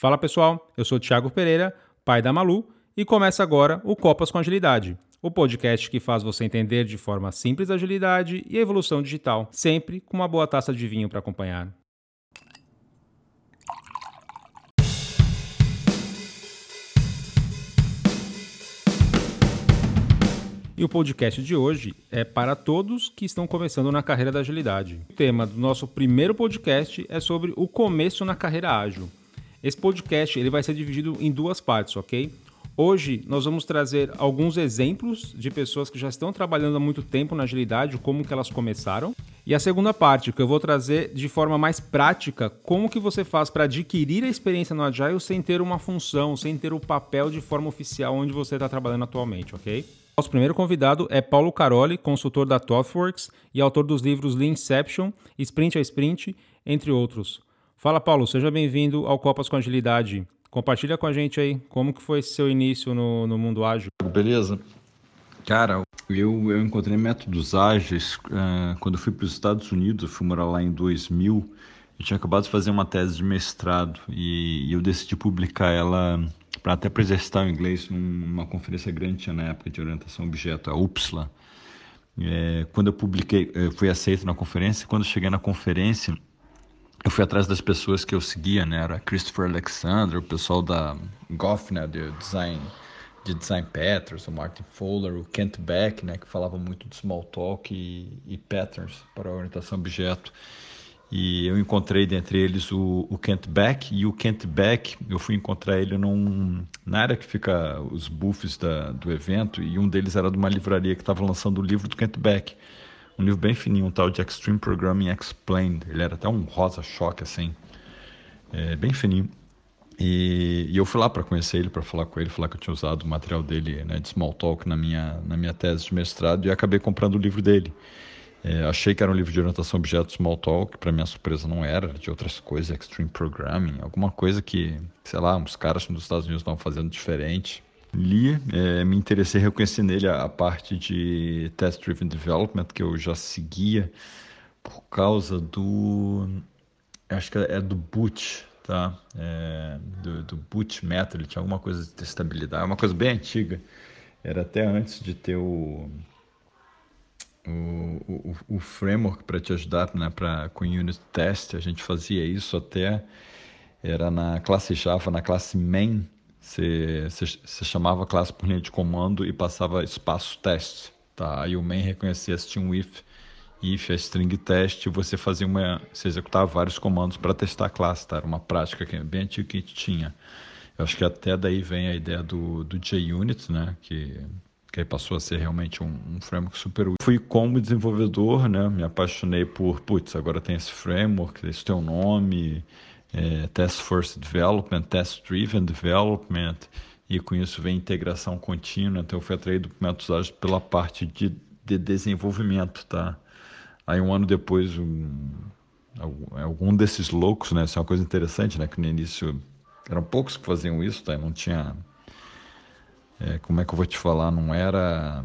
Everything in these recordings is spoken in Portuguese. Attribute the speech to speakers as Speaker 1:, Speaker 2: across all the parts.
Speaker 1: Fala pessoal, eu sou Thiago Pereira, pai da Malu, e começa agora o Copas com Agilidade, o podcast que faz você entender de forma simples a agilidade e a evolução digital, sempre com uma boa taça de vinho para acompanhar. E o podcast de hoje é para todos que estão começando na carreira da agilidade. O tema do nosso primeiro podcast é sobre o começo na carreira ágil. Esse podcast ele vai ser dividido em duas partes, ok? Hoje nós vamos trazer alguns exemplos de pessoas que já estão trabalhando há muito tempo na agilidade, como que elas começaram. E a segunda parte, que eu vou trazer de forma mais prática, como que você faz para adquirir a experiência no Agile sem ter uma função, sem ter o papel de forma oficial onde você está trabalhando atualmente, ok? Nosso primeiro convidado é Paulo Caroli, consultor da ThoughtWorks e autor dos livros Leanception, Sprint a Sprint, entre outros. Fala, Paulo, seja bem-vindo ao Copas com Agilidade. Compartilha com a gente aí como que foi seu início no, no mundo ágil.
Speaker 2: Beleza. Cara, eu, eu encontrei métodos ágeis uh, quando eu fui para os Estados Unidos, eu fui morar lá em 2000. Eu tinha acabado de fazer uma tese de mestrado e, e eu decidi publicar ela para até para o inglês numa conferência grande na época de orientação objeto, a UPSLA. É, quando eu publiquei, eu fui aceito na conferência. Quando eu cheguei na conferência, eu fui atrás das pessoas que eu seguia, né? Era Christopher Alexander, o pessoal da Goff, né? De design, de design patterns, o Martin Fowler, o Kent Beck, né? Que falava muito de small talk e, e patterns para orientação objeto. E eu encontrei dentre eles o, o Kent Beck, e o Kent Beck, eu fui encontrar ele num, na área que fica os buffs da, do evento, e um deles era de uma livraria que estava lançando o livro do Kent Beck. Um livro bem fininho, um tal de Extreme Programming Explained. Ele era até um rosa choque, assim, é, bem fininho. E, e, eu fui lá para conhecer ele, para falar com ele, falar que eu tinha usado o material dele né, de Smalltalk na minha, na minha tese de mestrado, e acabei comprando o livro dele. É, achei que era um livro de orientação a objetos Smalltalk, para minha surpresa não era, era de outras coisas, Extreme Programming, alguma coisa que, sei lá, uns caras dos Estados Unidos estavam fazendo diferente. Li, é, me interessei, reconheci nele a, a parte de Test Driven Development, que eu já seguia por causa do. Acho que é do Boot, tá? É, do, do Boot Method, ele tinha alguma coisa de testabilidade, uma coisa bem antiga. Era até antes de ter o o, o, o framework para te ajudar né, pra, com unit test. A gente fazia isso até, era na classe Java, na classe main, você, você, chamava a classe por linha de comando e passava espaço teste. Tá? Aí o main reconhecia se tinha um if, if a string test, e você fazia uma, você executava vários comandos para testar a classe. Tá? Era uma prática que, bem antiga que a gente tinha. Eu acho que até daí vem a ideia do, do JUnit, né? que que aí passou a ser realmente um, um, framework super útil. Fui como desenvolvedor, né, me apaixonei por, putz, agora tem esse framework, isso tem um nome, é, Task Force Development, Test Driven Development, e com isso vem integração contínua, então eu fui atraído por métodos ágeis pela parte de, de desenvolvimento, tá? Aí um ano depois, um, algum desses loucos, né, isso é uma coisa interessante, né, que no início eram poucos que faziam isso, tá? Não tinha é, como é que eu vou te falar, não era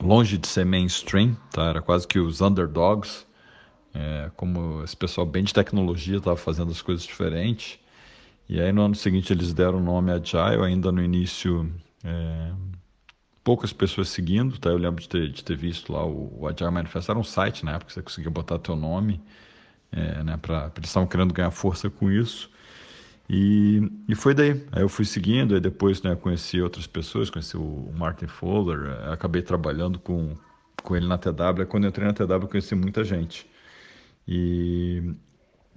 Speaker 2: longe de ser mainstream, tá? Era quase que os underdogs, é, como esse pessoal bem de tecnologia estava fazendo as coisas diferentes. E aí no ano seguinte eles deram o nome Agile, ainda no início é, poucas pessoas seguindo, tá? Eu lembro de ter, de ter visto lá o, o Agile Manifesto, era um site na época que você conseguia botar teu nome, é, né? Pra, eles estavam querendo ganhar força com isso. E, e foi daí. Aí eu fui seguindo, aí depois né, conheci outras pessoas, conheci o Martin Fowler, eh, acabei trabalhando com, com ele na TW. Quando eu entrei na TW, eu conheci muita gente. E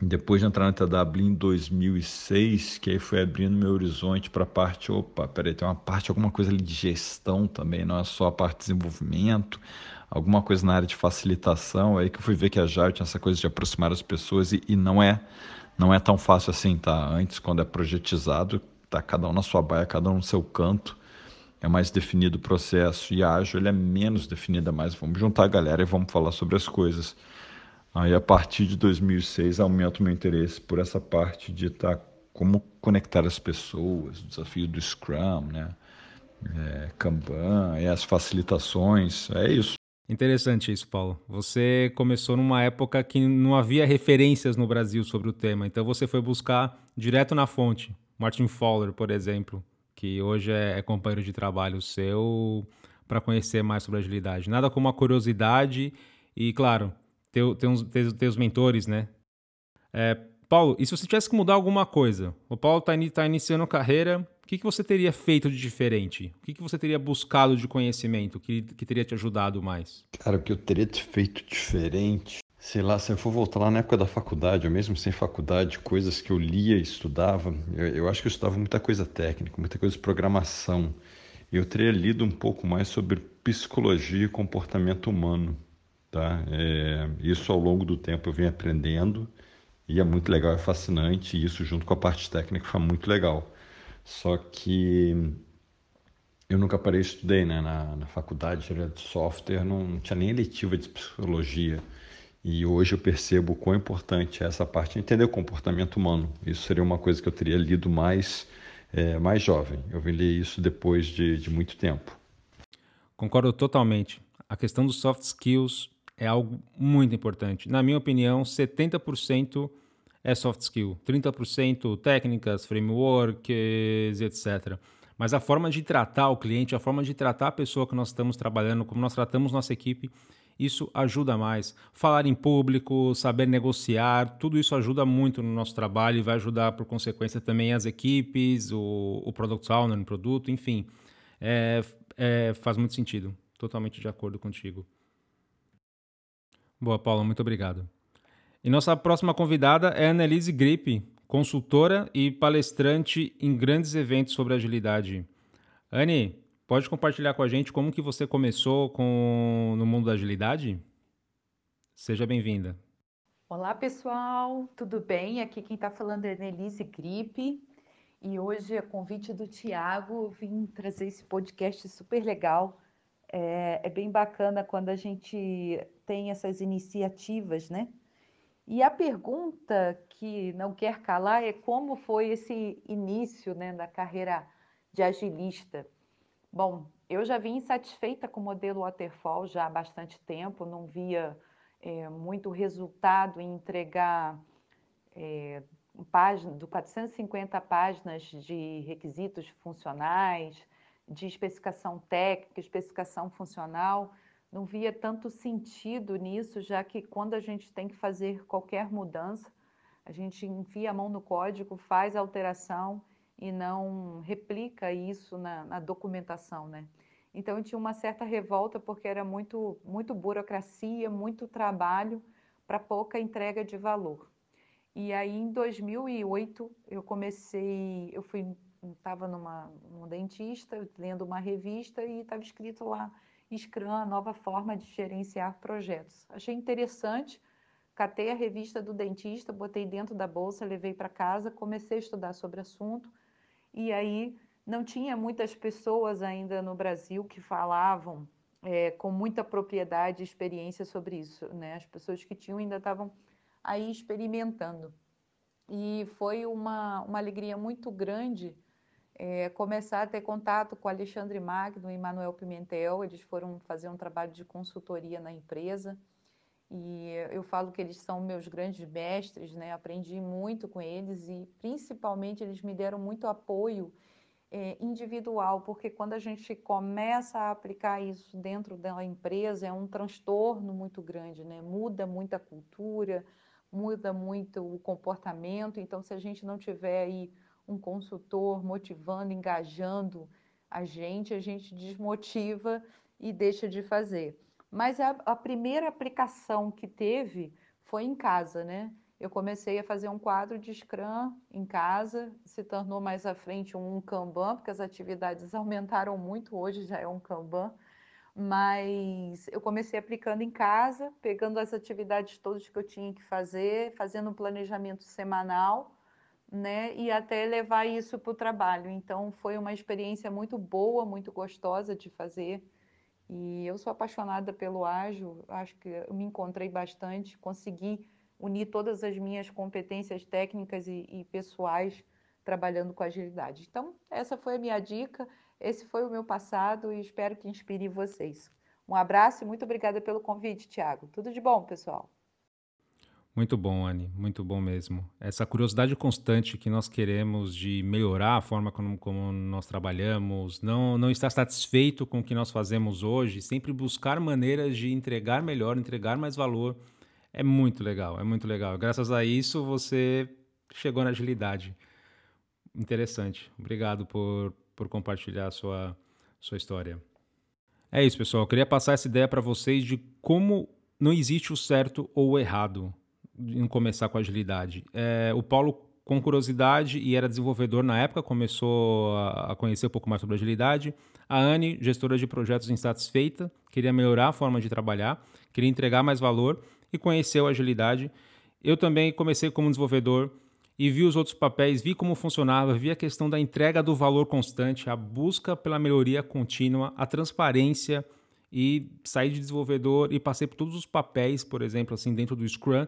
Speaker 2: depois de entrar na TW em 2006, que aí foi abrindo meu horizonte para a parte, opa, peraí, tem uma parte, alguma coisa ali de gestão também, não é só a parte de desenvolvimento, alguma coisa na área de facilitação, aí que eu fui ver que a JAR tinha essa coisa de aproximar as pessoas e, e não é não é tão fácil assim, tá? Antes, quando é projetizado, tá cada um na sua baia, cada um no seu canto. É mais definido o processo. E ágil ele é menos definido, é mais vamos juntar a galera e vamos falar sobre as coisas. Aí, a partir de 2006, aumenta o meu interesse por essa parte de tá, como conectar as pessoas, o desafio do Scrum, né? É, Kanban, é as facilitações, é isso.
Speaker 1: Interessante isso, Paulo. Você começou numa época que não havia referências no Brasil sobre o tema, então você foi buscar direto na fonte. Martin Fowler, por exemplo, que hoje é, é companheiro de trabalho seu, para conhecer mais sobre agilidade. Nada como uma curiosidade e, claro, ter, ter, uns, ter, ter os mentores, né? É, Paulo, e se você tivesse que mudar alguma coisa? O Paulo está tá iniciando carreira, o que, que você teria feito de diferente? O que, que você teria buscado de conhecimento que, que teria te ajudado mais?
Speaker 2: Cara, o que eu teria feito diferente, sei lá, se eu for voltar lá na época da faculdade, ou mesmo sem faculdade, coisas que eu lia e estudava, eu, eu acho que eu estudava muita coisa técnica, muita coisa de programação. Eu teria lido um pouco mais sobre psicologia e comportamento humano. Tá? É, isso ao longo do tempo eu vim aprendendo e é muito legal, é fascinante. E isso junto com a parte técnica foi muito legal. Só que eu nunca parei estudei, né? Na, na faculdade de software não tinha nem eletiva de psicologia. E hoje eu percebo o quão importante é essa parte, entender o comportamento humano. Isso seria uma coisa que eu teria lido mais, é, mais jovem. Eu vim ler isso depois de, de muito tempo.
Speaker 1: Concordo totalmente. A questão dos soft skills é algo muito importante. Na minha opinião, 70% é soft skill, 30% técnicas, frameworks, etc. Mas a forma de tratar o cliente, a forma de tratar a pessoa que nós estamos trabalhando, como nós tratamos nossa equipe, isso ajuda mais. Falar em público, saber negociar, tudo isso ajuda muito no nosso trabalho e vai ajudar, por consequência, também as equipes, o, o product owner, o produto, enfim. É, é, faz muito sentido. Totalmente de acordo contigo. Boa, Paula, muito obrigado. E nossa próxima convidada é Annelise Grip, consultora e palestrante em grandes eventos sobre agilidade. Anne, pode compartilhar com a gente como que você começou com, no mundo da agilidade? Seja bem-vinda.
Speaker 3: Olá, pessoal, tudo bem? Aqui quem está falando é Annelise Grip e hoje, a convite do Tiago, vim trazer esse podcast super legal. É, é bem bacana quando a gente tem essas iniciativas, né? E a pergunta que não quer calar é como foi esse início né, da carreira de agilista. Bom, eu já vim insatisfeita com o modelo Waterfall já há bastante tempo, não via é, muito resultado em entregar é, página, do 450 páginas de requisitos funcionais, de especificação técnica, especificação funcional não via tanto sentido nisso, já que quando a gente tem que fazer qualquer mudança, a gente enfia a mão no código, faz a alteração e não replica isso na, na documentação, né? Então eu tinha uma certa revolta porque era muito, muito burocracia, muito trabalho para pouca entrega de valor. E aí em 2008 eu comecei, eu fui, estava numa um dentista lendo uma revista e estava escrito lá Scrum, nova forma de gerenciar projetos. Achei interessante, catei a revista do dentista, botei dentro da bolsa, levei para casa, comecei a estudar sobre o assunto e aí não tinha muitas pessoas ainda no Brasil que falavam é, com muita propriedade e experiência sobre isso. Né? As pessoas que tinham ainda estavam aí experimentando. E foi uma, uma alegria muito grande é, começar a ter contato com Alexandre Magno e Manuel Pimentel. Eles foram fazer um trabalho de consultoria na empresa e eu falo que eles são meus grandes mestres, né? Aprendi muito com eles e principalmente eles me deram muito apoio é, individual, porque quando a gente começa a aplicar isso dentro da empresa é um transtorno muito grande, né? Muda muita cultura, muda muito o comportamento. Então, se a gente não tiver aí um consultor motivando, engajando a gente, a gente desmotiva e deixa de fazer. Mas a, a primeira aplicação que teve foi em casa, né? Eu comecei a fazer um quadro de Scrum em casa, se tornou mais à frente um Kanban, porque as atividades aumentaram muito, hoje já é um Kanban, mas eu comecei aplicando em casa, pegando as atividades todas que eu tinha que fazer, fazendo um planejamento semanal né? E até levar isso para o trabalho. Então, foi uma experiência muito boa, muito gostosa de fazer. E eu sou apaixonada pelo ágil, acho que eu me encontrei bastante, consegui unir todas as minhas competências técnicas e, e pessoais trabalhando com agilidade. Então, essa foi a minha dica, esse foi o meu passado e espero que inspire vocês. Um abraço e muito obrigada pelo convite, Tiago. Tudo de bom, pessoal.
Speaker 1: Muito bom, Anne, muito bom mesmo. Essa curiosidade constante que nós queremos de melhorar a forma como, como, nós trabalhamos, não, não estar satisfeito com o que nós fazemos hoje, sempre buscar maneiras de entregar melhor, entregar mais valor, é muito legal, é muito legal. Graças a isso você chegou na agilidade. Interessante. Obrigado por, por compartilhar a sua, sua história. É isso, pessoal. Eu queria passar essa ideia para vocês de como não existe o certo ou o errado em começar com agilidade. É, o Paulo, com curiosidade e era desenvolvedor na época, começou a, conhecer um pouco mais sobre agilidade. A Anne, gestora de projetos insatisfeita, queria melhorar a forma de trabalhar, queria entregar mais valor e conheceu a agilidade. Eu também comecei como desenvolvedor e vi os outros papéis, vi como funcionava, vi a questão da entrega do valor constante, a busca pela melhoria contínua, a transparência e saí de desenvolvedor e passei por todos os papéis, por exemplo, assim dentro do Scrum,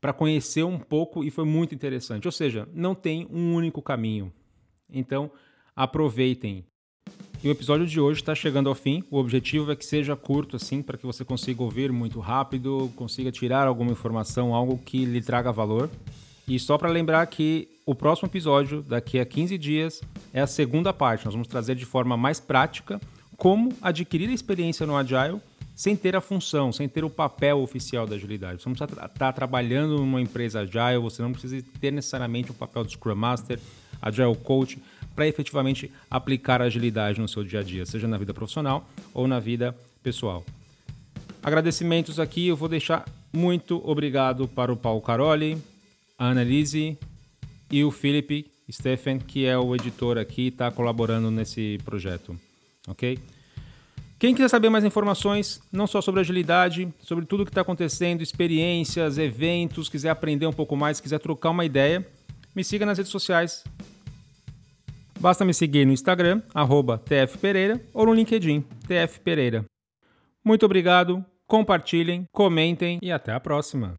Speaker 1: para conhecer um pouco e foi muito interessante. Ou seja, não tem um único caminho. Então, aproveitem. E o episódio de hoje está chegando ao fim. O objetivo é que seja curto, assim, para que você consiga ouvir muito rápido, consiga tirar alguma informação, algo que lhe traga valor. E só para lembrar que o próximo episódio, daqui a 15 dias, é a segunda parte. Nós vamos trazer de forma mais prática como adquirir a experiência no Agile sem ter a função, sem ter o papel oficial da agilidade. Você não precisa estar tá trabalhando numa empresa agile, você não precisa ter necessariamente o papel de Scrum Master, Agile Coach, para efetivamente aplicar a agilidade no seu dia a dia, seja na vida profissional ou na vida pessoal. Agradecimentos aqui, eu vou deixar muito obrigado para o Paulo Caroli, a Annalise e o Felipe Stephen, que é o editor aqui e está colaborando nesse projeto. Ok? Quem quiser saber mais informações, não só sobre agilidade, sobre tudo o que está acontecendo, experiências, eventos, quiser aprender um pouco mais, quiser trocar uma ideia, me siga nas redes sociais. Basta me seguir no Instagram, tfpereira, ou no LinkedIn, tfpereira. Muito obrigado, compartilhem, comentem e até a próxima.